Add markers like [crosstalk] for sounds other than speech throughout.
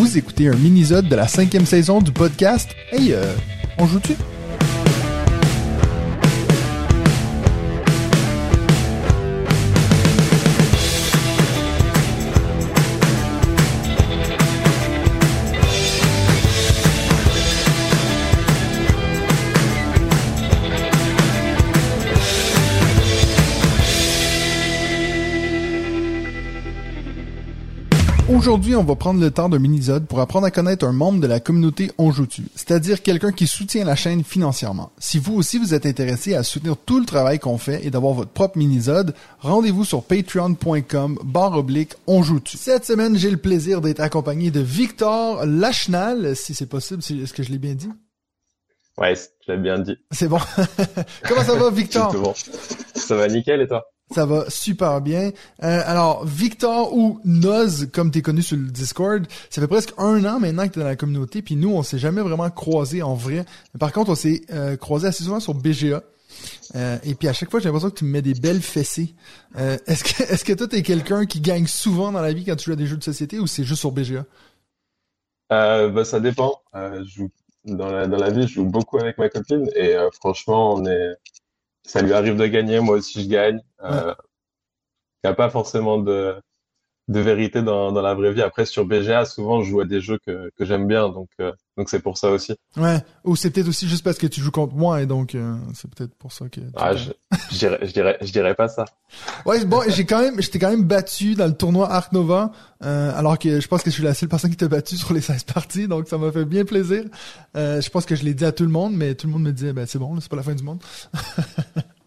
Vous écoutez un mini-sode de la cinquième saison du podcast. Hey, euh, on joue-tu? Aujourd'hui, on va prendre le temps d'un mini-sode pour apprendre à connaître un membre de la communauté On Joue-Tu, c'est-à-dire quelqu'un qui soutient la chaîne financièrement. Si vous aussi vous êtes intéressé à soutenir tout le travail qu'on fait et d'avoir votre propre mini-sode, rendez-vous sur patreon.com barre oblique On Joue-Tu. Cette semaine, j'ai le plaisir d'être accompagné de Victor Lachenal, si c'est possible, est-ce que je l'ai bien dit? Ouais, je l'ai bien dit. C'est bon. [laughs] Comment ça va, [laughs] Victor? bon. Ça va nickel et toi? Ça va super bien. Euh, alors, Victor ou Noz, comme tu es connu sur le Discord, ça fait presque un an maintenant que tu es dans la communauté, puis nous, on s'est jamais vraiment croisés en vrai. Par contre, on s'est euh, croisés assez souvent sur BGA. Euh, et puis à chaque fois, j'ai l'impression que tu me mets des belles fessées. Euh, est-ce que [laughs] est-ce que toi, t'es quelqu'un qui gagne souvent dans la vie quand tu joues à des jeux de société ou c'est juste sur BGA? Euh, bah, ça dépend. je joue dans la vie, je joue beaucoup avec ma copine et franchement, on est ça lui arrive de gagner, moi aussi je gagne. Euh, Il n'y a pas forcément de, de vérité dans, dans la vraie vie. Après, sur BGA, souvent, je joue à des jeux que, que j'aime bien, donc euh, donc c'est pour ça aussi. Ouais. Ou c'est peut-être aussi juste parce que tu joues contre moi et donc euh, c'est peut-être pour ça que. Ah, je, je, dirais, je dirais, je dirais pas ça. Ouais, bon, j'ai quand même, j'étais quand même battu dans le tournoi Arc Nova, euh, alors que je pense que je suis la seule personne qui t'a battu sur les 16 parties, donc ça m'a fait bien plaisir. Je pense que je l'ai dit à tout le monde, mais tout le monde me disait, ben c'est bon, c'est pas la fin du monde. [laughs]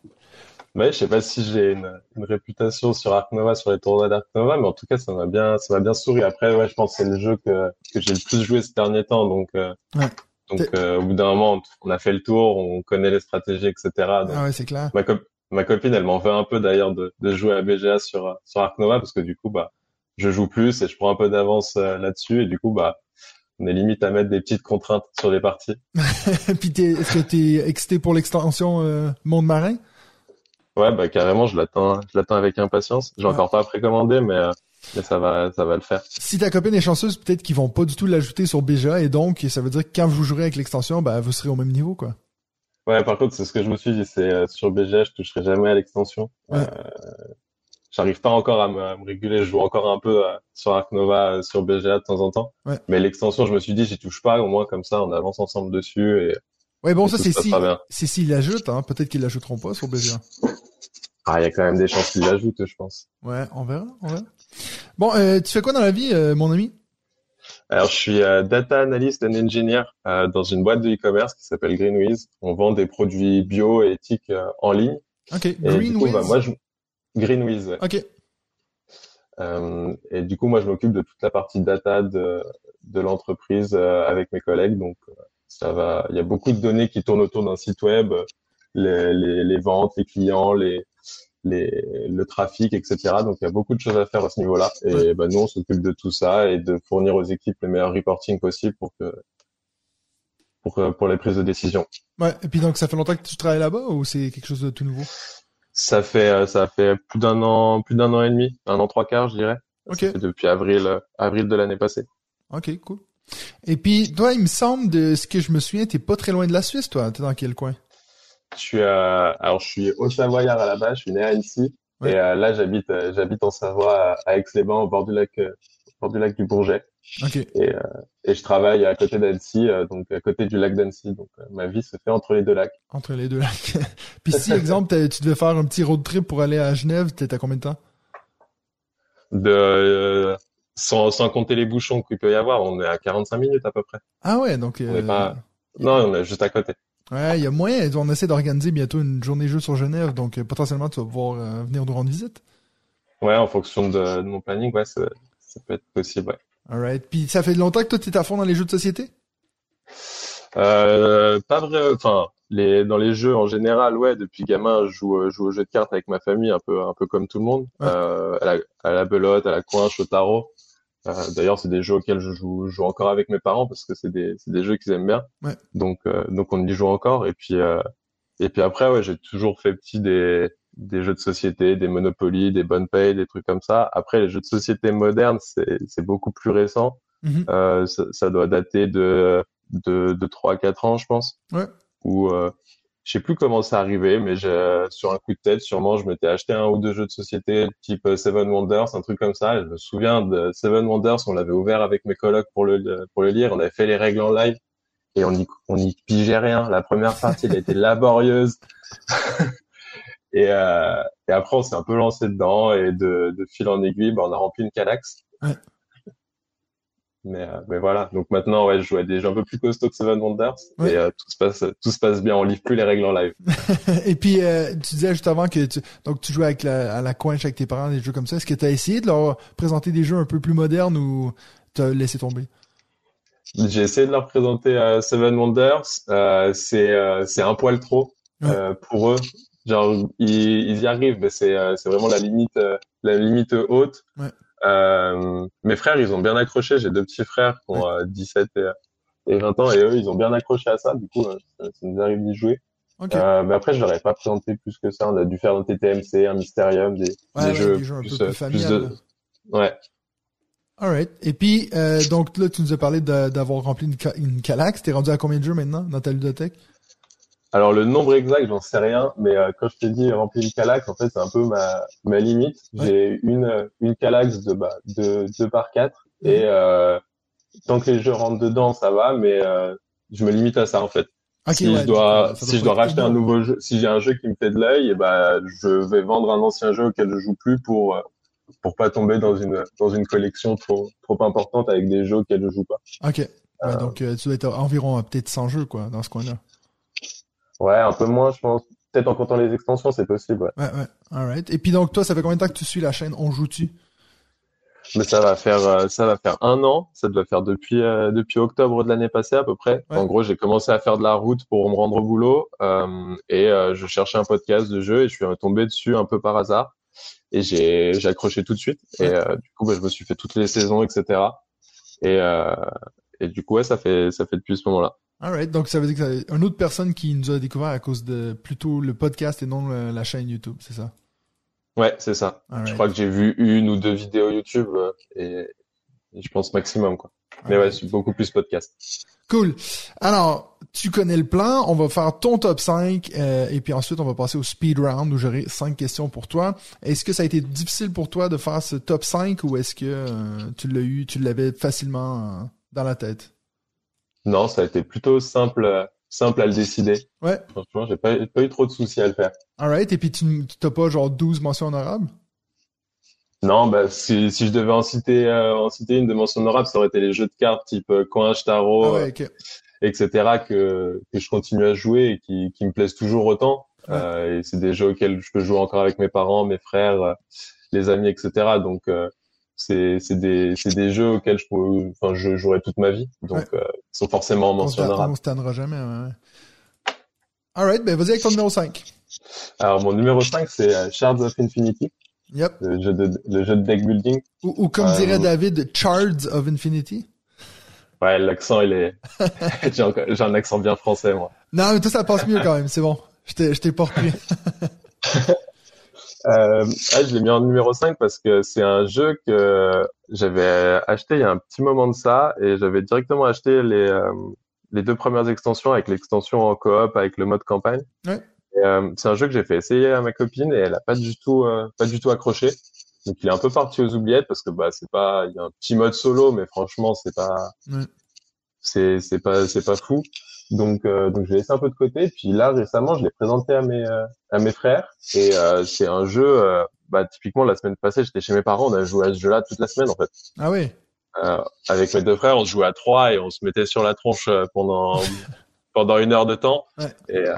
Ouais, je sais pas si j'ai une, une, réputation sur Ark Nova, sur les tournois d'Ark Nova, mais en tout cas, ça m'a bien, ça m'a bien souri. Après, ouais, je pense que c'est le jeu que, que j'ai le plus joué ces derniers temps, donc, euh, ouais. donc euh, au bout d'un moment, on a fait le tour, on connaît les stratégies, etc. Donc, ah ouais, c'est clair. Ma, co ma copine, elle m'en veut un peu d'ailleurs de, de jouer à BGA sur sur Ark Nova parce que du coup, bah, je joue plus et je prends un peu d'avance euh, là-dessus et du coup, bah, on est limite à mettre des petites contraintes sur les parties. [laughs] Puis est-ce que t'es excité pour l'extension euh, Monde Marin? Ouais, bah carrément, je l'attends, je l'attends avec impatience. J'ai ouais. encore pas précommandé, mais euh, mais ça va, ça va le faire. Si ta copine est chanceuse, peut-être qu'ils vont pas du tout l'ajouter sur BGA et donc ça veut dire que quand vous jouerez avec l'extension, bah vous serez au même niveau, quoi. Ouais, par contre, c'est ce que je me suis dit, c'est euh, sur BGA, je toucherai jamais à l'extension. Ouais. Euh, J'arrive pas encore à me, à me, réguler, je joue encore un peu euh, sur Arc Nova, sur BGA de temps en temps. Ouais. Mais l'extension, je me suis dit, j'y touche pas, au moins comme ça, on avance ensemble dessus et. Ouais, bon, ça c'est si, c'est s'ils l'ajoutent, hein. Peut-être qu'ils l'ajouteront pas sur BGA. Ah, il y a quand même des chances qu'il l'ajoute, je pense. Ouais, on verra, on verra. Bon, euh, tu fais quoi dans la vie, euh, mon ami? Alors, je suis euh, data analyst and engineer dans une boîte de e-commerce qui s'appelle Greenwiz. On vend des produits bio et éthiques en ligne. Ok, Greenwiz. Bah, moi, je... Greenwiz. Ouais. Ok. et du coup, moi, je m'occupe de toute la partie data de, de l'entreprise avec mes collègues. Donc, ça va. Il y a beaucoup de données qui tournent autour d'un site web. Les, les, les, ventes, les clients, les, les, le trafic, etc. Donc il y a beaucoup de choses à faire à ce niveau-là. Et ouais. bah, nous, on s'occupe de tout ça et de fournir aux équipes le meilleur reporting possible pour que pour, pour les prises de décision. Ouais. Et puis donc ça fait longtemps que tu travailles là-bas ou c'est quelque chose de tout nouveau? Ça fait ça fait plus d'un an plus d'un an et demi, un an trois quarts, je dirais. Ok. depuis avril avril de l'année passée. Ok, cool. Et puis toi, il me semble de ce que je me souviens, t'es pas très loin de la Suisse, toi. T'es dans quel coin? Je suis euh, alors je suis au Savoyard à la base, je suis né à Annecy ouais. et euh, là j'habite euh, j'habite en Savoie à Aix-les-Bains au bord du lac au bord du lac du Bourget. Okay. Et et je travaille à côté d'Annecy donc à côté du lac d'Annecy donc ma vie se fait entre les deux lacs. Entre les deux lacs. [laughs] Puis si exemple tu devais faire un petit road trip pour aller à Genève, t'es à combien de temps? De sans sans compter les bouchons qu'il peut y avoir, on est à 45 minutes à peu près. Ah ouais, donc on est pas non, on est juste à côté. Ouais, il y a moyen. On essaie d'organiser bientôt une journée jeu sur Genève, donc euh, potentiellement tu vas pouvoir euh, venir nous rendre visite. Ouais, en fonction de, de mon planning, ouais, ça, ça, peut être possible, ouais. Alright. Puis ça fait longtemps que toi t'es à fond dans les jeux de société? Euh, Pas vrai. Enfin, les dans les jeux en général, ouais. Depuis gamin, je joue, je joue aux jeux de cartes avec ma famille, un peu, un peu comme tout le monde. Ouais. Euh, à, la, à la belote, à la coinche, au tarot. Euh, D'ailleurs, c'est des jeux auxquels je joue, je joue encore avec mes parents parce que c'est des, des jeux qu'ils aiment bien. Ouais. Donc, euh, donc on y joue encore. Et puis, euh, et puis après, ouais, j'ai toujours fait petit des, des jeux de société, des Monopoly, des bonnes payes, des trucs comme ça. Après, les jeux de société modernes, c'est, beaucoup plus récent. Mhm. Euh, ça, ça doit dater de de, de 3 à 4 ans, je pense. Ouais. Ou euh, je sais plus comment c'est arrivé, mais j'ai, sur un coup de tête, sûrement, je m'étais acheté un ou deux jeux de société type euh, Seven Wonders, un truc comme ça. Je me souviens de Seven Wonders, on l'avait ouvert avec mes colocs pour le pour le lire. On avait fait les règles en live et on y on y pigeait rien. La première partie, elle a été laborieuse. [laughs] et, euh, et après, on s'est un peu lancé dedans et de, de fil en aiguille, bah, on a rempli une Calax. Ouais. Mais, euh, mais voilà. Donc maintenant, ouais, je joue à des jeux un peu plus costauds que Seven Wonders Ouais. et euh, tout se passe tout se passe bien. On livre plus les règles en live. [laughs] Et puis, euh, tu disais juste avant que tu, donc tu jouais avec la, à la coinche avec tes parents, des jeux comme ça. Est-ce que tu as essayé de leur présenter des jeux un peu plus modernes ou t'as laissé tomber? J'ai essayé de leur présenter Seven Wonders. C'est c'est un poil trop pour eux. Genre ils, ils y arrivent, mais c'est c'est vraiment la limite la limite haute. Ouais. Euh, mes frères, ils ont bien accroché. J'ai deux petits frères qui ont euh, 17 et, et 20 ans, et eux, ils ont bien accroché à ça. Du coup, euh, ça, ça nous arrive d'y jouer. Euh, mais après, je leur ai pas présenté plus que ça. On a dû faire un TTMC, un Mysterium, des, Ouais, des ouais, jeux des jeux un plus, peu plus plus de... Ouais. Alright. Et puis, donc là, tu nous as parlé d'avoir rempli une, une Calax. T'es rendu à combien de jeux maintenant dans ta ludothèque? Alors le nombre exact, j'en sais rien, mais euh, quand je t'ai dit remplir une calax, en fait c'est un peu ma ma limite. J'ai une euh, une calax de bah de deux par quatre et euh, tant que les jeux rentrent dedans, ça va, mais euh, je me limite à ça en fait. Ok, si ouais, je dois donc, ça si je dois racheter un nouveau jeu, si j'ai un jeu qui me fait de l'œil, et ben je vais vendre un ancien jeu auquel je joue plus pour euh, pour pas tomber dans une dans une collection trop trop importante avec des jeux auxquels je joue pas. Ok. Ouais, donc, euh, tu dois être à environ euh, peut-être 100 jeux, quoi, dans ce coin-là. Ouais, un peu moins, je pense. Peut-être en comptant les extensions, c'est possible. Ouais. Ouais, ouais. Alright. Et puis donc, toi, ça fait combien de temps que tu suis la chaîne On joue-tu? Mais ça va faire euh, ça va faire un an. Ça doit faire depuis euh, depuis octobre de l'année passée à peu près. Ouais. En gros, j'ai commencé à faire de la route pour me rendre au boulot euh, et je cherchais un podcast de jeu et je suis tombé dessus un peu par hasard et j'ai j'ai accroché tout de suite et du coup bah, je me suis fait toutes les saisons etc. Et et du coup ouais ça fait ça fait depuis ce moment-là. Alright. Donc, ça veut dire que c'est une autre personne qui nous a découvert à cause de plutôt le podcast et non le- la chaîne YouTube, c'est ça? Ouais c'est ça. Alright. Je crois que j'ai vu une ou deux vidéos YouTube euh, et, et je pense maximum quoi. Mais ouais c'est beaucoup plus podcast. Cool. Alors, tu connais le plan. On va faire ton top 5 euh, et puis ensuite, on va passer au speed round où j'aurai 5 questions pour toi. Est-ce que ça a été difficile pour toi de faire ce top 5 ou est-ce que euh, tu l'as eu, tu l'avais facilement euh, dans la tête? Non, ça a été plutôt simple, euh, simple à le décider. Ouais. Franchement, j'ai pas, pas eu trop de soucis à le faire. Alright. Et puis, tu t'as pas genre 12 mentions honorables? Non, bah, si, si je devais en citer, euh, en citer une de mention honorable, ça aurait été les jeux de cartes type euh, coin, tarot, Ah ouais, euh, etc., que, que je continue à jouer et qui, qui me plaisent toujours autant. Ouais. Euh, et c'est des jeux auxquels je peux jouer encore avec mes parents, mes frères, les amis, etc. Donc, euh, c'est, c'est des, c'est des jeux auxquels je enfin, je jouerai toute ma vie. Donc, euh, ils sont forcément en On se tannera jamais. Ouais. Alright. Ben, vas-y avec ton numéro 5. Alors, mon numéro 5, c'est euh, Shards of Infinity. Yep. le jeu de, le jeu de deck building. Ou, ou comme Euh, dirait David, Chards of Infinity. Ouais, l'accent, il est, [laughs] j'ai un accent bien français, moi. Non, mais toi, ça passe mieux quand même. C'est bon. Je t'ai je t'ai pas repris. [laughs] Euh, ah, je l'ai mis en numéro 5 parce que c'est un jeu que j'avais acheté il y a un petit moment de ça et j'avais directement acheté les, euh, les deux premières extensions avec l'extension en coop avec le mode campagne. Ouais. Euh, c'est un jeu que j'ai fait essayer à ma copine et elle a pas du tout, euh, pas du tout accroché. Donc il est un peu parti aux oubliettes parce que bah c'est pas, il y a un petit mode solo mais franchement c'est pas, Ouais. c'est c'est pas c'est pas fou. Donc euh, donc je l'ai laissé un peu de côté. Puis là récemment je l'ai présenté à mes euh, à mes frères et euh, c'est un jeu. euh, bah typiquement la semaine passée j'étais chez mes parents, on a joué à ce jeu-là toute la semaine en fait. Ah oui. Euh, avec mes deux frères, on jouait à trois et on se mettait sur la tronche euh, pendant [laughs] pendant une heure de temps. Ouais. Et, euh,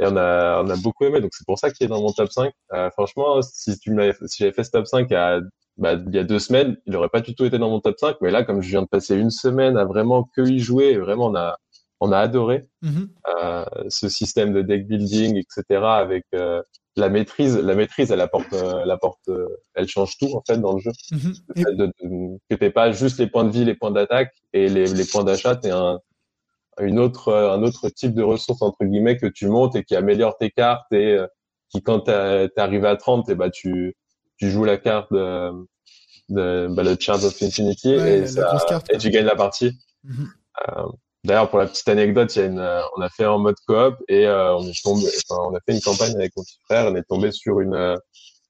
et on a on a beaucoup aimé. Donc c'est pour ça qu'il est dans mon top 5. Euh, franchement, si tu m'avais si j'avais fait ce top 5 à bah, il y a deux semaines, il aurait pas du tout été dans mon top 5. Mais là, comme je viens de passer une semaine à vraiment que y jouer, et vraiment on a on a adoré Mhm. euh, ce système de deck building, etc. Avec euh, la maîtrise, la maîtrise, elle apporte, euh, elle apporte, elle change tout en fait dans le jeu le fait de, de- que pas juste les points de vie, les points d'attaque et les, les points d'achat, t'es un une autre un autre type de ressources entre guillemets que tu montes et qui améliore tes cartes et euh, qui quand t'es arrivé à 30 et bah tu tu joues la carte de, de, bah, le Shards of Infinity Ouais, et, ça- carte, et tu gagnes la partie. Mhm. Euh, D'ailleurs, pour la petite anecdote, il y a une, euh, on a fait en mode coop et euh, on est tombé, enfin, on a fait une campagne avec mon petit frère. On est tombé sur une euh,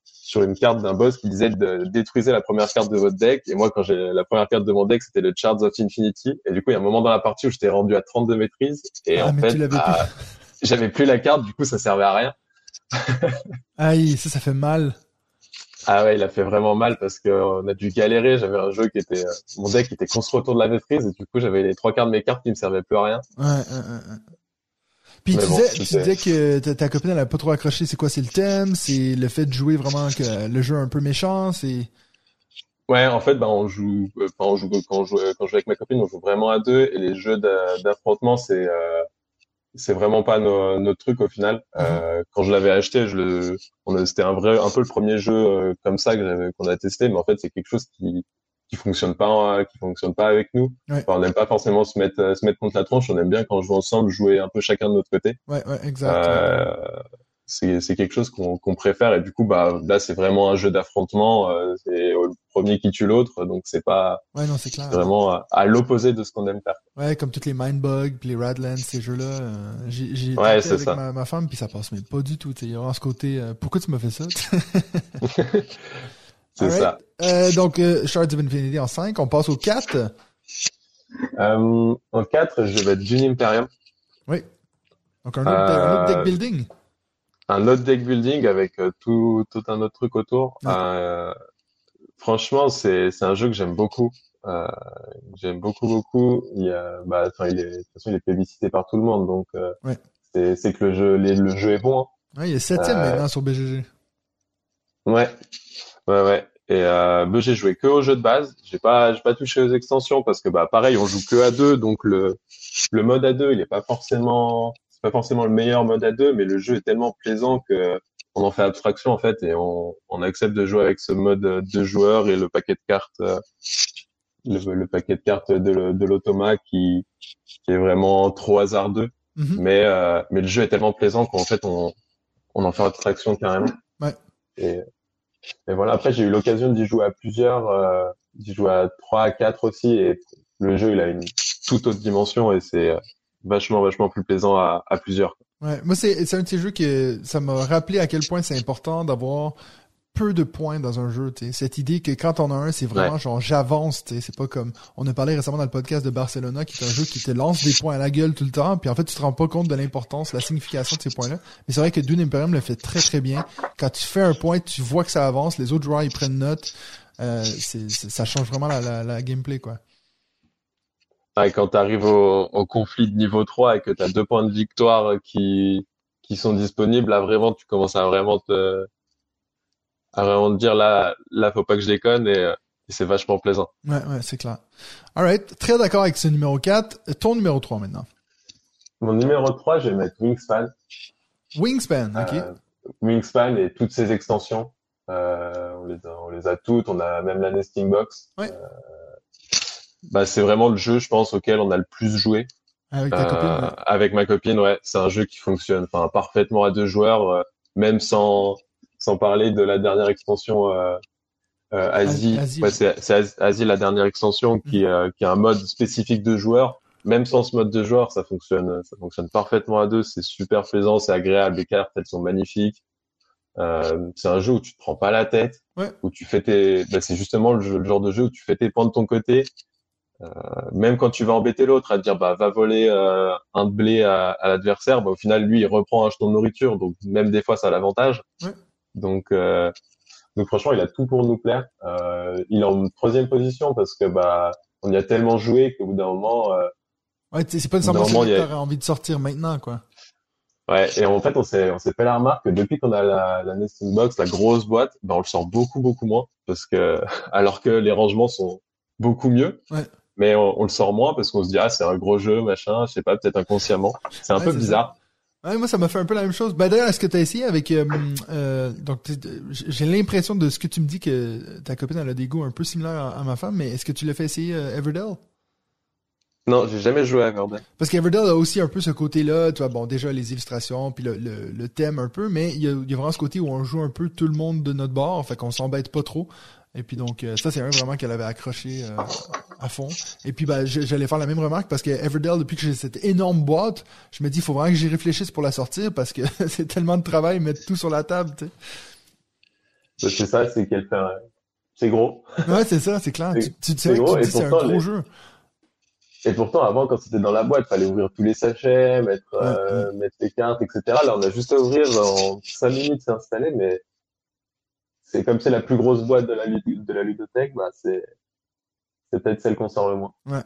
sur une carte d'un boss qui disait de détruisez la première carte de votre deck. Et moi, quand j'ai la première carte de mon deck, c'était le Shards of Infinity. Et du coup, il y a un moment dans la partie où j'étais rendu à 32 maîtrises et Ah, en fait, bah, j'avais plus la carte. Du coup, ça servait à rien. Aïe, ça, ça fait mal. Ah ouais, il a fait vraiment mal parce que on a dû galérer. J'avais un jeu qui était, euh, mon deck était construit autour de la maîtrise et du coup, j'avais les trois quarts de mes cartes qui me servaient plus à rien. Ouais, ouais, ouais, ouais. Puis tu, bon, disais, tu disais que ta, ta copine elle a pas trop accroché. C'est quoi C'est le thème? C'est le fait de jouer vraiment que le jeu un peu méchant? C'est Ouais, en fait, bah, on joue, euh, on joue quand on joue, quand je joue avec ma copine, on joue vraiment à deux et les jeux d'a- d'affrontement, c'est, euh, c'est vraiment pas no- notre truc au final. Euh, quand je l'avais acheté, je le, on a- c'était un vrai, un peu le premier jeu euh, comme ça que qu'on a testé, mais en fait, c'est quelque chose qui, qui fonctionne pas, euh, qui fonctionne pas avec nous. Ouais. Enfin, on n'aime pas forcément se mettre, euh, se mettre contre la tronche. On aime bien quand on joue ensemble, jouer un peu chacun de notre côté. Ouais, ouais, exact. Euh, c'est quelque chose qu'on qu'on préfère et du coup bah là c'est vraiment un jeu d'affrontement euh, c'est le premier qui tue l'autre donc c'est pas Ouais, non, clair. vraiment à, à l'opposé de ce qu'on aime faire Ouais, comme toutes les Mindbug, les Radlands, ces jeux-là. euh, j'ai Ouais, avec ça. ma, ma femme, puis ça passe mais pas du tout. Il y a vraiment ce côté. euh, pourquoi tu m'as fait ça? [laughs] C'est ça Euh, donc, euh, Shards of Infinity en 5, on passe au 4. euh, en 4 je vais être Dune Imperium Donc, un autre, un autre Euh, deck building. Un autre deck building avec euh, tout tout un autre truc autour. Euh, franchement c'est c'est un jeu que j'aime beaucoup euh, j'aime beaucoup beaucoup il y a bah enfin il est de toute façon il est plébiscité par tout le monde donc euh, Ouais. c'est c'est que le jeu les- le jeu est bon hein. Ouais, il est 7ème euh, maintenant sur BGG. Ouais, ouais, ouais. Et euh, bah, j'ai joué que au jeu de base. J'ai pas, j'ai pas touché aux extensions parce que bah pareil, on joue que à deux, donc le le mode à deux, il est pas forcément, pas forcément le meilleur mode à deux, mais le jeu est tellement plaisant que on en fait abstraction en fait et on on accepte de jouer avec ce mode euh, deux joueurs et le paquet de cartes, euh, le, le paquet de cartes de, de l'automa qui qui est vraiment trop hasardeux. Mhm. Mais euh, mais le jeu est tellement plaisant qu'en fait on on en fait abstraction carrément. Ouais. Et, et voilà. Après j'ai eu l'occasion d'y jouer à plusieurs, euh, d'y jouer à trois à quatre aussi et le jeu il a une toute autre dimension et c'est euh, vachement vachement plus plaisant à, à plusieurs. Ouais, moi c'est c'est un de ces jeux que ça m'a rappelé à quel point c'est important d'avoir peu de points dans un jeu, tu sais. Cette idée que quand on a un, c'est vraiment Ouais. genre j'avance. C'est pas comme on a parlé récemment dans le podcast de Barcelona, qui est un jeu qui te lance des points à la gueule tout le temps, puis en fait tu te rends pas compte de l'importance, la signification de ces points-là. Mais c'est vrai que Dune Imperium le fait très très bien. Quand tu fais un point, tu vois que ça avance, les autres joueurs ils prennent note. Euh, c'est, c'est- ça change vraiment la, la, la gameplay quoi. Ouais, quand tu arrives au, au conflit de niveau 3 et que tu as deux points de victoire qui qui sont disponibles, là vraiment tu commences à vraiment te à vraiment te dire là là faut pas que je déconne et, et c'est vachement plaisant. Ouais, ouais, c'est clair. Alright, très d'accord avec ce numéro 4. Ton numéro 3 maintenant. Mon numéro 3, je vais mettre Wingspan. Wingspan, ok. Euh, Wingspan et toutes ses extensions. Euh, on, les a, on les a toutes, on a même la nesting box. Ouais. Euh, bah, c'est vraiment le jeu, je pense, auquel on a le plus joué. Avec ta Euh, copine. ouais. avec ma copine, ouais, c'est un jeu qui fonctionne, enfin, parfaitement à deux joueurs, euh, même sans sans parler de la dernière extension euh, euh, Asie. Asie, Ouais, c'est c'est As- Asie la dernière extension qui euh, qui a un mode spécifique de joueurs. Même sans ce mode de joueur, ça fonctionne, ça fonctionne parfaitement à deux. C'est super plaisant, c'est agréable. Les cartes, elles sont magnifiques. Euh, c'est un jeu où tu te prends pas la tête, Ouais. où tu fais tes, bah, c'est justement le, jeu- le genre de jeu où tu fais tes points de ton côté. Euh, même quand tu vas embêter l'autre à te dire bah va voler euh, un blé à, à l'adversaire, bah, au final lui il reprend un jeton de nourriture, donc même des fois ça a l'avantage. Ouais. Donc euh, donc franchement il a tout pour nous plaire. Euh, il est en troisième position parce que bah on y a tellement joué qu'au bout d'un moment euh, Ouais, c'est pas nécessairement y que a- envie de sortir maintenant, quoi. Ouais, et en fait, on s'est, on s'est fait la remarque que depuis qu'on a la, la nesting box, la grosse boîte, ben, on le sort beaucoup, beaucoup moins parce que, [laughs] alors que les rangements sont beaucoup mieux. Ouais. Mais on, on le sort moins parce qu'on se dit, ah, c'est un gros jeu, machin, je sais pas, peut-être inconsciemment. C'est un Ouais, peu bizarre. Ouais, moi, ça m'a fait un peu la même chose. Ben, d'ailleurs, est-ce que t'as essayé avec, euh, euh, donc, j'ai l'impression de ce que tu me dis que ta copine, elle a des goûts un peu similaires à, à ma femme, mais est-ce que tu l'as fait essayer euh, Everdell? Non, j'ai jamais joué à Verdun. Parce qu'Everdell a aussi un peu ce côté-là, tu vois, bon, déjà les illustrations, puis le, le, le thème un peu, mais il y, a, il y a vraiment ce côté où on joue un peu tout le monde de notre bord, fait qu'on s'embête pas trop. Et puis donc, euh, ça, c'est un vraiment qu'elle avait accroché euh, à fond. Et puis, ben, j'allais faire la même remarque parce que Everdell, depuis que j'ai cette énorme boîte, je me dis, il faut vraiment que j'y réfléchisse pour la sortir parce que [laughs] c'est tellement de travail mettre tout sur la table, tu sais. C'est ça, c'est qu'elle fait C'est gros. Ouais, c'est ça, c'est clair. Tu, tu, sais que c'est un gros jeu. Et pourtant, avant, quand c'était dans la boîte, fallait ouvrir tous les sachets, mettre, euh, mettre les cartes, etc. Là, on a juste à ouvrir en 5 minutes, c'est installé, mais c'est comme c'est la plus grosse boîte de la, de la ludothèque, bah, c'est, peut-être celle qu'on sort le moins. Ouais.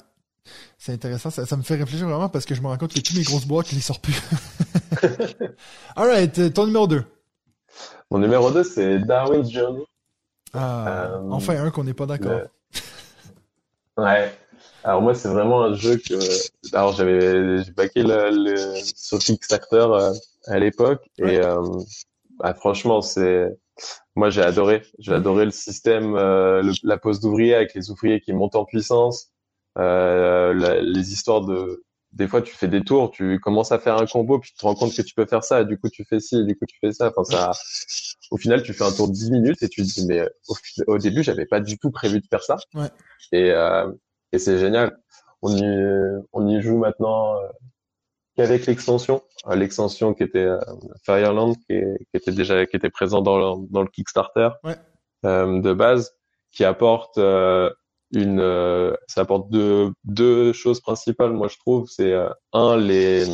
C'est intéressant, ça, ça, me fait réfléchir vraiment parce que je me rends compte que toutes mes grosses boîtes, je les sors plus. [laughs] Alright, ton numéro 2. Mon numéro 2, c'est Darwin's Journey. Ah, euh, enfin un qu'on n'est pas d'accord. Ouais. Alors moi, c'est vraiment un jeu que, alors j'avais, j'ai baqué le, le, sur Kickstarter euh, à l'époque et euh, bah, franchement, c'est, moi j'ai adoré, j'ai adoré le système, euh, la pose d'ouvrier avec les ouvriers qui montent en puissance, euh, les histoires de, des fois tu fais des tours, tu commences à faire un combo puis tu te rends compte que tu peux faire ça, et du coup tu fais ci, et du coup tu fais ça, enfin ça, au final tu fais un tour de 10 minutes et tu te dis mais au, au début j'avais pas du tout prévu de faire ça. Ouais. et euh, et c'est génial. On y, on y joue maintenant euh, qu'avec l'extension, euh, l'extension qui était euh, Fireland, qui, qui, était déjà qui était présent dans le, dans le Kickstarter ouais. euh, de base, qui apporte une, ça apporte deux deux choses principales. Moi, je trouve, c'est un les,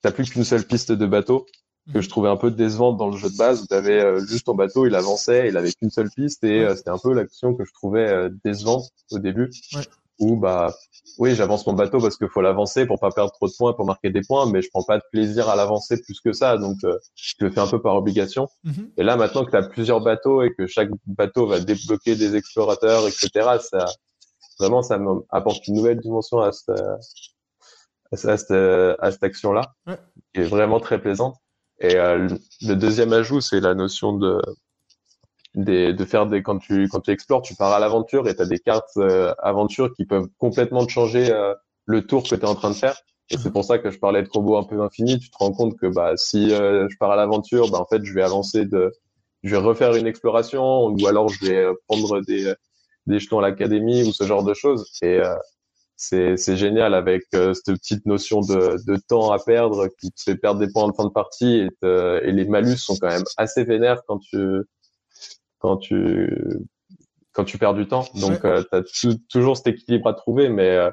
t'as plus qu'une seule piste de bateau que je trouvais un peu décevante dans le jeu de base. Tu avais juste ton bateau, il avançait, il avait qu'une seule piste et c'était un peu l'action que je trouvais décevante au début. Ouais où bah oui j'avance mon bateau parce qu'il faut l'avancer pour pas perdre trop de points pour marquer des points mais je prends pas de plaisir à l'avancer plus que ça donc euh, je le fais un peu par obligation mm-hmm. et là maintenant que tu as plusieurs bateaux et que chaque bateau va débloquer des explorateurs etc ça vraiment ça apporte une nouvelle dimension à cette à cette, à cette action là ouais. qui est vraiment très plaisante et euh, le deuxième ajout c'est la notion de des, de faire des quand tu quand tu explores, tu pars à l'aventure et tu as des cartes euh, aventures qui peuvent complètement te changer euh, le tour que tu es en train de faire. Et c'est pour ça que je parlais de combo un peu infini. Tu te rends compte que bah si euh, je pars à l'aventure, bah en fait je vais avancer de, je vais refaire une exploration ou alors je vais prendre des des jetons à l'académie ou ce genre de choses. Et c'est c'est génial avec cette petite notion de de temps à perdre qui te fait perdre des points en fin de partie et, et les malus sont quand même assez vénères quand tu quand tu quand tu perds du temps. Donc, euh, tu as toujours cet équilibre à trouver, mais euh,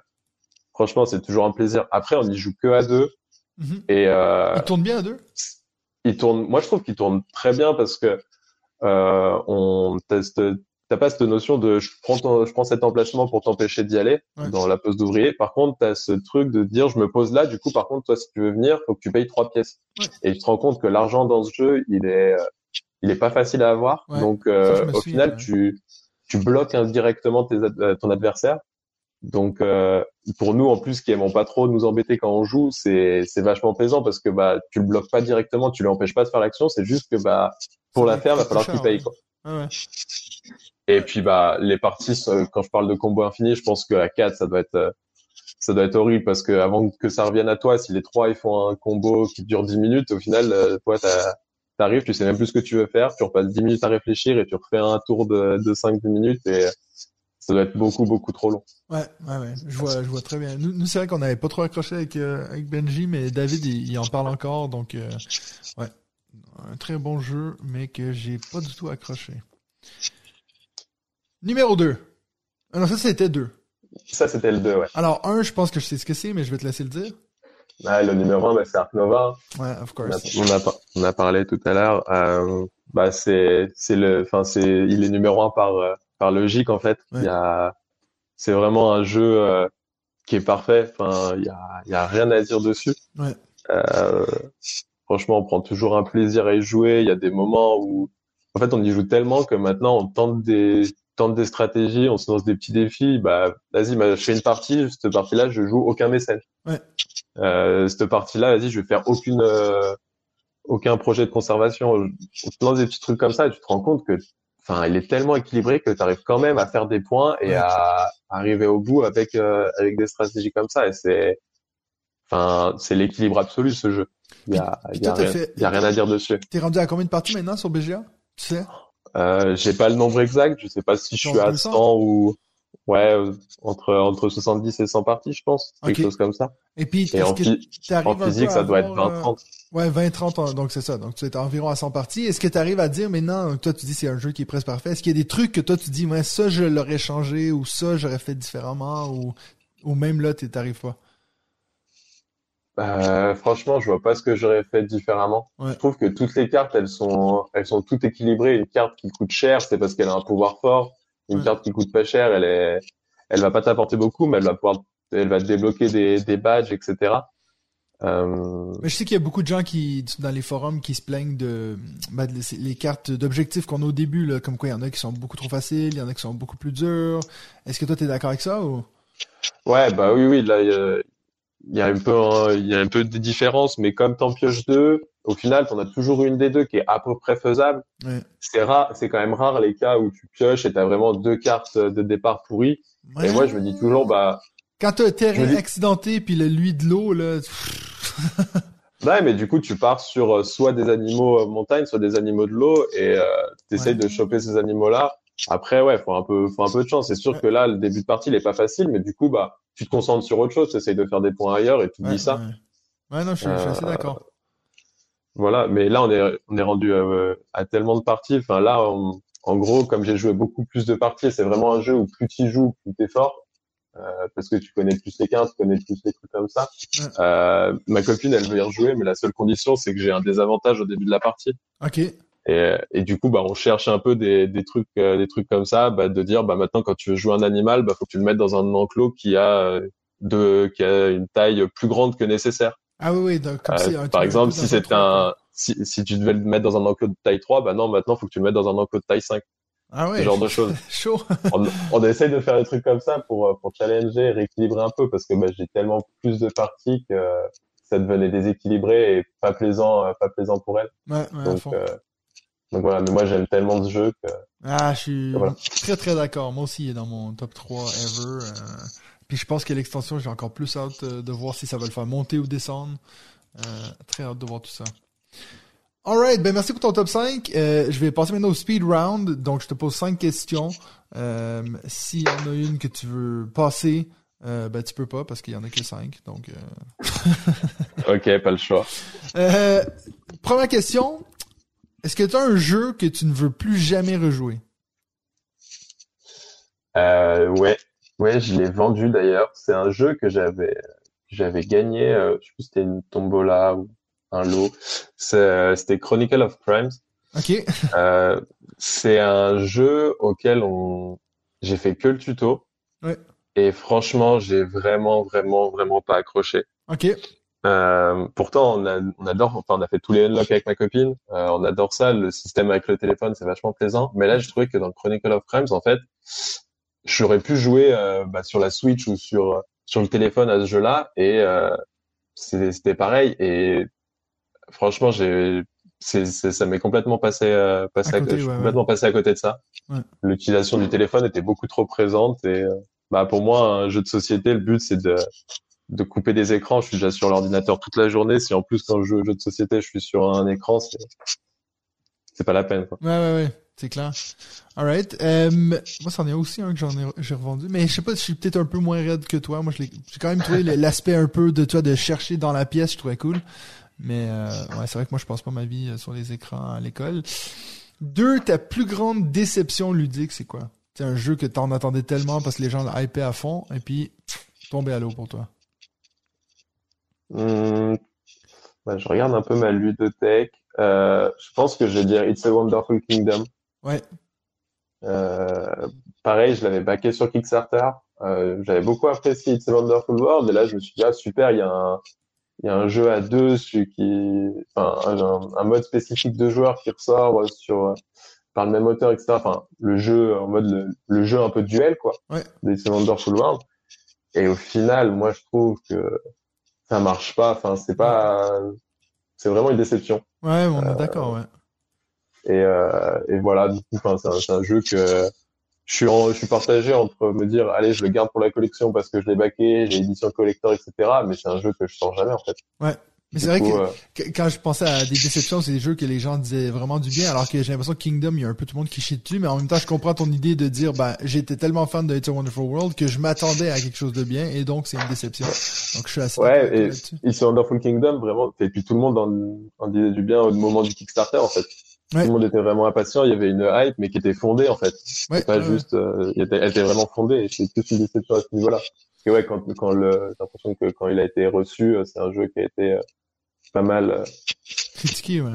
franchement, c'est toujours un plaisir. Après, on y joue que à deux. Mm -hmm. Et euh, il tourne bien à deux? Il tourne. Moi, je trouve qu'il tourne très bien parce que euh, on teste. T'as pas cette notion de je prends ton, je prends cet emplacement pour t'empêcher d'y aller ouais. dans la pose d'ouvrier. Par contre, t'as ce truc de dire je me pose là. Du coup, par contre, toi, si tu veux venir, faut que tu payes trois pièces. Ouais. Et tu te rends compte que l'argent dans ce jeu, il est il est pas facile à avoir. Ouais, donc euh, au suis, final, tu tu bloques indirectement tes euh, ton adversaire. Donc euh, pour nous en plus qui aimons pas trop nous embêter quand on joue, c'est c'est vachement plaisant parce que bah tu le bloques pas directement, tu l'empêches pas de faire l'action, c'est juste que bah pour la faire, va falloir qu'il paye quoi. Ouais. Et puis bah les parties quand je parle de combo infini, je pense que à 4 ça doit être ça doit être horrible parce que avant que ça revienne à toi, si les trois ils font un combo qui dure 10 minutes, au final toi t'as t'arrives, tu sais même plus ce que tu veux faire, tu repasses 10 minutes à réfléchir et tu refais un tour de, de 5-10 minutes et ça doit être beaucoup, beaucoup trop long. Ouais, ouais, ouais. Je vois, je vois très bien. Nous, nous c'est vrai qu'on n'avait pas trop accroché avec, euh, avec Benji, mais David, il, il en parle encore, donc, euh, ouais. Un très bon jeu, mais que j'ai pas du tout accroché. Numéro 2. Ah non, ça, c'était 2. Ça, c'était le 2, ouais. Alors, 1, je pense que je sais ce que c'est, mais je vais te laisser le dire. Ah, le numéro 1, bah, c'est Ark Nova. Ouais, of course. On a, on a, on a parlé tout à l'heure. Euh, bah, c'est, c'est le, enfin, c'est, il est numéro 1 par, euh, par logique, en fait. Ouais. Il y a, c'est vraiment un jeu euh, qui est parfait. Enfin, il y a, il y a rien à dire dessus. Ouais. Euh, franchement, on prend toujours un plaisir à y jouer. Il y a des moments où, en fait, on y joue tellement que maintenant, on tente des, tente des stratégies, on se lance des petits défis. Bah, vas-y, bah, je fais une partie. Cette partie-là, je joue aucun mécène. Ouais. Euh, cette partie-là, vas-y, je vais faire aucune, euh, aucun projet de conservation. On te lance des petits trucs comme ça et tu te rends compte que, enfin, il est tellement équilibré que tu arrives quand même à faire des points et à arriver au bout avec, euh, avec des stratégies comme ça. Et c'est, enfin, c'est l'équilibre absolu ce jeu. Il y a, il y a, rien, fait... il y a rien à dire dessus. T'es rendu à combien de parties maintenant sur BGA? Tu sais? Euh, j'ai pas le nombre exact, je sais pas si je suis à 100 ou ouais entre entre 70 et 100 parties, je pense, quelque chose comme ça. Et puis en, en physique, ça doit être 20 30. Euh, ouais, 20 30 donc c'est ça. Donc tu es environ à 100 parties. Est-ce que tu arrives à dire maintenant toi tu dis c'est un jeu qui est presque parfait. Est-ce qu'il y a des trucs que toi tu dis ouais ça je l'aurais changé ou ça j'aurais fait différemment ou ou même là tu t'arrives pas? Euh, franchement, je vois pas ce que j'aurais fait différemment. Je trouve que toutes les cartes, elles sont, elles sont toutes équilibrées. Une carte qui coûte cher, c'est parce qu'elle a un pouvoir fort. Une carte qui coûte pas cher, elle est, elle va pas t'apporter beaucoup, mais elle va pouvoir, elle va te débloquer des, des badges, etc. Euh... Mais je sais qu'il y a beaucoup de gens qui, dans les forums, qui se plaignent de, bah, les cartes d'objectifs qu'on a au début, là, comme quoi il y en a qui sont beaucoup trop faciles, il y en a qui sont beaucoup plus dures. Est-ce que toi, tu es d'accord avec ça ou? Ouais, bah oui, oui, là, il y a un peu il y a un peu de différence mais comme t'en pioches deux au final t'en as toujours une des deux qui est à peu près faisable. C'est rare c'est quand même rare les cas où tu pioches et t'as vraiment deux cartes de départ pourries. Et moi je me dis toujours bah quand t'as terrain accidenté puis le lui de l'eau là [laughs] ouais mais du coup tu pars sur euh, soit des animaux euh, montagne soit des animaux de l'eau et euh, t'essayes de choper ces animaux là après ouais faut un peu faut un peu de chance c'est sûr que là le début de partie il est pas facile mais du coup bah tu te concentres sur autre chose, tu essayes de faire des points ailleurs et tu dis ça. Ouais. non, je suis, assez euh, d'accord. Voilà, mais là on est on est rendu euh, à, tellement de parties. Enfin là, en gros, comme j'ai joué beaucoup plus de parties, c'est vraiment un jeu où plus tu joues, plus t'es fort. Euh, parce que tu connais plus les cartes, tu connais plus les trucs comme ça. Euh, ma copine, elle veut y rejouer, mais la seule condition, c'est que j'ai un désavantage au début de la partie. Ok. Et, et, du coup, bah, on cherche un peu des, des trucs, euh, des trucs comme ça, bah, de dire, bah, maintenant, quand tu veux jouer un animal, bah, faut que tu le mettes dans un enclos qui a euh, de, qui a une taille plus grande que nécessaire. Ah oui, oui. Donc, euh, par exemple, si c'était un, si, si tu devais le mettre dans un enclos de taille 3, bah non, maintenant, faut que tu le mettes dans un enclos de taille 5. Ah ouais. Ce genre de choses. [laughs] Chaud. on, on, essaye de faire des trucs comme ça pour, pour challenger et rééquilibrer un peu parce que bah, j'ai tellement plus de parties que ça devenait déséquilibré et pas plaisant, pas plaisant pour elle. Ouais, ouais, Donc, donc voilà, mais moi j'aime tellement ce jeu que. Ah, je suis très très d'accord. Moi aussi, il est dans mon top 3 ever. Euh... Puis je pense que l'extension, j'ai encore plus hâte euh, de voir si ça va le faire monter ou descendre. Euh, très hâte de voir tout ça. Alright, ben merci pour ton top 5. Euh, je vais passer maintenant au speed round. Donc je te pose 5 questions. S'il y en a une que tu veux passer, euh, ben tu peux pas parce qu'il y en a que 5. Donc. Euh... [laughs] ok, pas le choix. Euh, première question. Est-ce que tu as un jeu que tu ne veux plus jamais rejouer? Euh, ouais, ouais, je l'ai vendu d'ailleurs. C'est un jeu que j'avais j'avais gagné. Euh, je sais plus si c'était une tombola ou un lot. Euh, c'était Chronicle of Crimes. Ok. [laughs] euh, c'est un jeu auquel on j'ai fait que le tuto. Ouais. Et franchement, j'ai vraiment, vraiment, vraiment pas accroché. Ok. Euh, pourtant, on, a, on, adore, enfin, on a fait tous les unlocks avec ma copine. Euh, on adore ça. Le système avec le téléphone, c'est vachement plaisant. Mais là, je trouvais que dans Chronicle of Crimes, en fait, j'aurais pu jouer euh, bah, sur la Switch ou sur sur le téléphone à ce jeu-là, et euh, c'était pareil. Et franchement, j'ai ça m'est complètement passé, euh, passé à côté, complètement passé à côté de ça. Ouais. L'utilisation du téléphone était beaucoup trop présente et bah pour moi un jeu de société, le but c'est de de couper des écrans. Je suis déjà sur l'ordinateur toute la journée. Si en plus quand je joue au jeu de société, je suis sur un écran, c'est pas la peine. Quoi. Ouais ouais ouais, c'est clair. Alright. Euh, moi, c'en est aussi un que j'en ai j'ai revendu, mais je sais pas, je suis peut-être un peu moins raide que toi. Moi, je l'ai, j'ai quand même trouvé l'aspect un peu de toi de chercher dans la pièce, je trouvais cool. Mais euh, ouais, c'est vrai que moi, je passe pas ma vie euh, sur les écrans à l'école. Deux, ta plus grande déception ludique, c'est quoi? C'est un jeu que t'en attendais tellement parce que les gens l'hypaient à fond, et puis tombé à l'eau pour toi. Mmh. Bah, je regarde un peu ma ludothèque. Euh, je pense que je vais dire It's a Wonderful Kingdom. Ouais. Euh, pareil, je l'avais backé sur Kickstarter. Euh, j'avais beaucoup apprécié It's a Wonderful World et là je me suis dit ah super, il y a un il y a un jeu à deux celui qui enfin un, un, mode spécifique de joueur qui ressort sur par le même auteur etc. Enfin le jeu en mode le, le jeu un peu duel quoi. Ouais. It's a Wonderful World. Et au final, moi je trouve que ça marche pas. Enfin, c'est pas, c'est vraiment une déception. Ouais, on est euh, d'accord, ouais. Et, euh, et voilà, du coup, c'est un, un, jeu que je suis, en, je suis partagé entre me dire, allez, je le garde pour la collection parce que je l'ai baqué, j'ai édition collector, etc. Mais c'est un jeu que je sors jamais, en fait. Ouais. Mais c'est vrai que, quand je pensais à des déceptions, c'est des jeux que les gens disaient vraiment du bien, alors que j'ai l'impression que Kingdom, il y a un peu tout le monde qui chie dessus, mais en même temps, je comprends ton idée de dire, bah, j'étais tellement fan de It's a Wonderful World que je m'attendais à quelque chose de bien, et donc c'est une déception. Donc je suis assez Ouais, et It's a Wonderful Kingdom, vraiment, et puis tout le monde en, en disait du bien au moment du Kickstarter, en fait. Tout le monde était vraiment impatient, il y avait une hype, mais qui était fondée, en fait. Ouais, pas juste, euh, elle était vraiment fondée, et c'est plus une déception à ce niveau-là. Parce que ouais, quand, quand le, j'ai l'impression que quand il a été reçu, euh, c'est un jeu qui a été euh, pas mal euh, critiqué, ouais.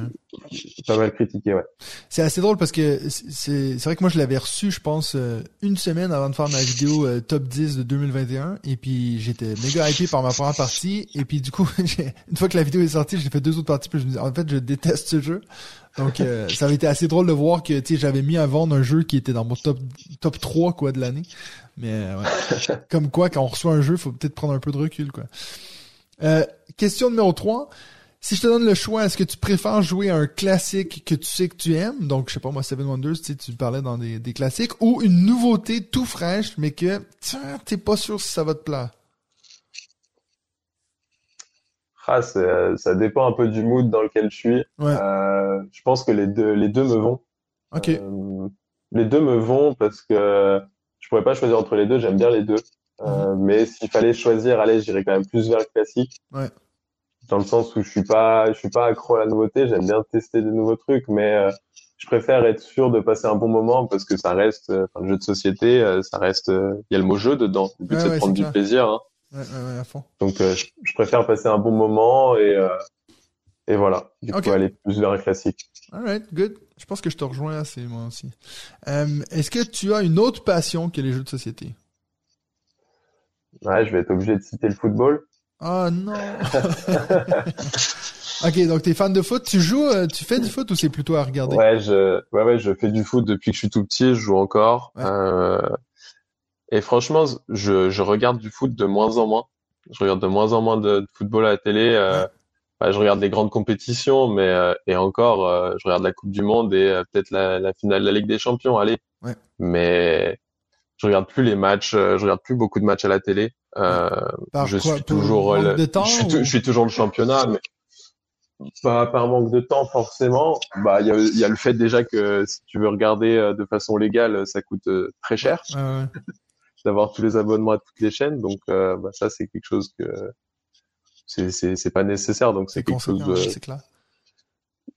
Pas mal critiqué, ouais. C'est assez drôle parce que c'est c'est vrai que moi je l'avais reçu, je pense, euh, une semaine avant de faire ma vidéo euh, top 10 de 2021, et puis j'étais méga hypé par ma première partie, et puis du coup, [laughs] une fois que la vidéo est sortie, j'ai fait deux autres parties, puis je me dis, en fait, je déteste ce jeu. Donc [laughs] ça avait été assez drôle de voir que tu sais j'avais mis à vendre un jeu qui était dans mon top top 3 quoi de l'année. Mais ouais. [laughs] comme quoi quand on reçoit un jeu, faut peut-être prendre un peu de recul quoi. question numéro 3. Si je te donne le choix, est-ce que tu préfères jouer un classique que tu sais que tu aimes, donc je sais pas moi Seven Wonders, tu sais, tu parlais dans des, des classiques, ou une nouveauté tout fraîche, mais que tiens, t'es pas sûr si ça va te plaire? Ah, ça dépend un peu du mood dans lequel je suis. Euh, je pense que les deux, les deux me vont. Ok. Euh, les deux me vont parce que je pourrais pas choisir entre les deux. J'aime bien les deux. Euh, mhm. mais s'il fallait choisir, allez, j'irais quand même plus vers le classique. Ouais dans le sens où je suis pas je suis pas accro à la nouveauté j'aime bien tester des nouveaux trucs mais euh, je préfère être sûr de passer un bon moment parce que ça reste euh, enfin, le jeu de société euh, ça reste il y a le mot jeu dedans. Le but c'est de prendre du plaisir hein. ouais, ouais, à fond. donc je, je, préfère passer un bon moment et et voilà. Du coup aller plus vers un classique. Alright good. Je pense que je te rejoins assez moi aussi. Est-ce que tu as une autre passion que les jeux de société? Ouais je vais être obligé de citer le football Oh non. [laughs] ok, donc t'es fan de foot. Tu joues, euh, tu fais du foot ou c'est plutôt à regarder? Ouais, je, ouais, ouais, je fais du foot depuis que je suis tout petit. Je joue encore. Euh... Et franchement, je, je regarde du foot de moins en moins. Je regarde de moins en moins de, football à la télé. Euh... Bah, je regarde des grandes compétitions, mais euh, et encore, je regarde la Coupe du Monde et peut-être la, la, finale de la Ligue des Champions. Allez. Ouais. Mais je regarde plus les matchs. je regarde plus beaucoup de matchs à la télé. Euh, je suis toujours le, je, suis, toujours le championnat, mais pas par manque de temps forcément. Bah il y a, y a, le fait déjà que si tu veux regarder euh, de façon légale, ça coûte euh, très cher [laughs] d'avoir tous les abonnements à toutes les chaînes. Donc bah, ça c'est quelque chose que c'est c'est pas nécessaire. Donc c'est quelque chose de,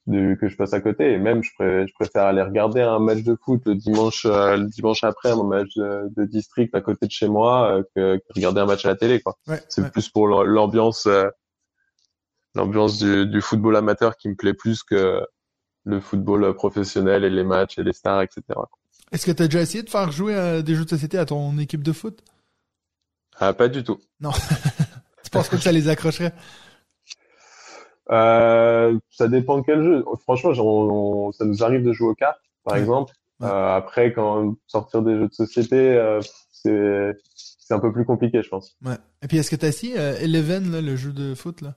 de, que je passe à côté. Et même, je, je, préfère aller regarder un match de foot le dimanche, euh, le dimanche après, un match de, district à côté de chez moi, euh, que, regarder un match à la télé. Quoi. c'est plus pour l'ambiance, euh, l'ambiance du, du, football amateur qui me plaît plus que le football professionnel et les matchs et les stars, etc. Est-ce que tu as déjà essayé de faire jouer des jeux de société à ton équipe de foot? Ah, Pas du tout. Non. [laughs] tu penses que ça les accrocherait? Euh, ça dépend de quel jeu. Franchement, ça nous arrive de jouer aux cartes, par exemple. Euh, après, quand sortir des jeux de société, euh, c'est c'est un peu plus compliqué, je pense. Ouais. Et puis, est-ce que t'as essayé euh, Eleven, là, le jeu de foot, là?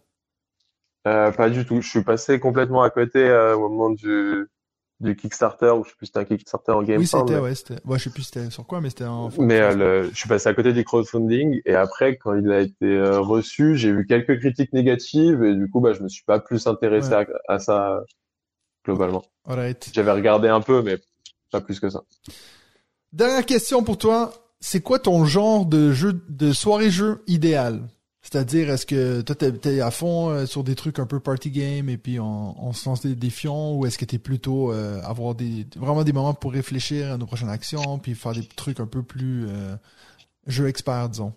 Euh, Pas du tout. Je suis passé complètement à côté euh, au moment du du Kickstarter ou je sais plus c'était un Kickstarter en game oui c'était ouais c'était ouais je sais plus c'était sur quoi mais c'était en mais euh, je suis passé à côté du crowdfunding et après quand il a été euh, reçu j'ai vu quelques critiques négatives et du coup bah je me suis pas plus intéressé à, ça globalement. J'avais regardé un peu mais pas plus que ça. Dernière question pour toi. C'est quoi ton genre de jeu de soirée jeu idéal? C'est-à-dire, est-ce que toi, t'es, à fond euh, sur des trucs un peu party game et puis on, on se lance des défiants ou est-ce que t'es plutôt euh, avoir des vraiment des moments pour réfléchir à nos prochaines actions puis faire des trucs un peu plus euh, jeu expert, disons?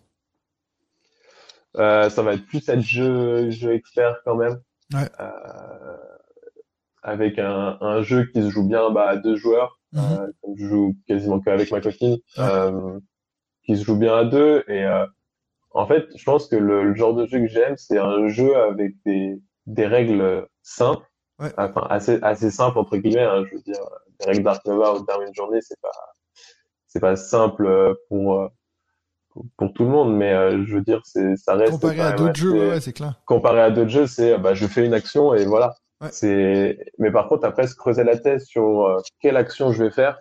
Euh, ça va être plus être jeu, jeu expert quand même. Ouais. avec un, un, jeu qui se joue bien bah, à deux joueurs. Mm-hmm. comme je joue quasiment qu'avec ma copine. qui se joue bien à deux et en fait, je pense que le, genre de jeu que j'aime, c'est un jeu avec des, des règles simples, enfin assez assez simples entre guillemets. Hein, je veux dire, des règles d'Ark Nova ou d'Armine Journée, c'est pas c'est pas simple pour, pour, tout le monde, mais euh, je veux dire, c'est ça reste comparé à d'autres jeux, ouais, c'est clair. Comparé à d'autres jeux, c'est bah je fais une action et voilà. C'est mais par contre après se creuser la tête sur euh, quelle action je vais faire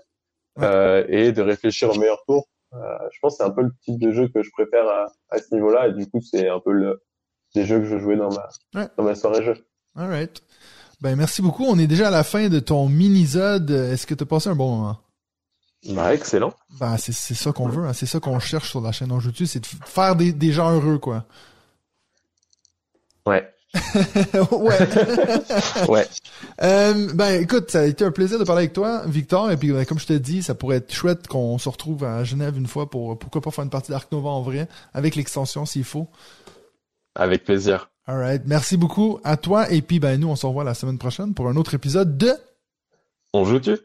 euh, et de réfléchir au meilleur tour euh, je pense que c'est un peu le type de jeu que je préfère à, à ce niveau-là et du coup c'est un peu le des jeux que je jouais dans ma, Ouais. dans ma soirée jeu. Alright. Ben, merci beaucoup. On est déjà à la fin de ton mini-zode. Est-ce que tu as passé un bon moment? Bah, excellent. Ben, c'est, c'est ça qu'on veut, hein. C'est ça qu'on cherche sur la chaîne On joue c'est de faire des, des gens heureux, quoi. Ouais. Ouais. [laughs] Ouais. Euh, ben, écoute, ça a été un plaisir de parler avec toi, Victor. Et puis, ben, comme je te dis, ça pourrait être chouette qu'on se retrouve à Genève une fois pour, pourquoi pas faire une partie d'Arc Nova en vrai, avec l'extension s'il faut. Avec plaisir. Alright. Merci beaucoup à toi. Et puis, ben, nous, on se revoit la semaine prochaine pour un autre épisode de On joue-tu?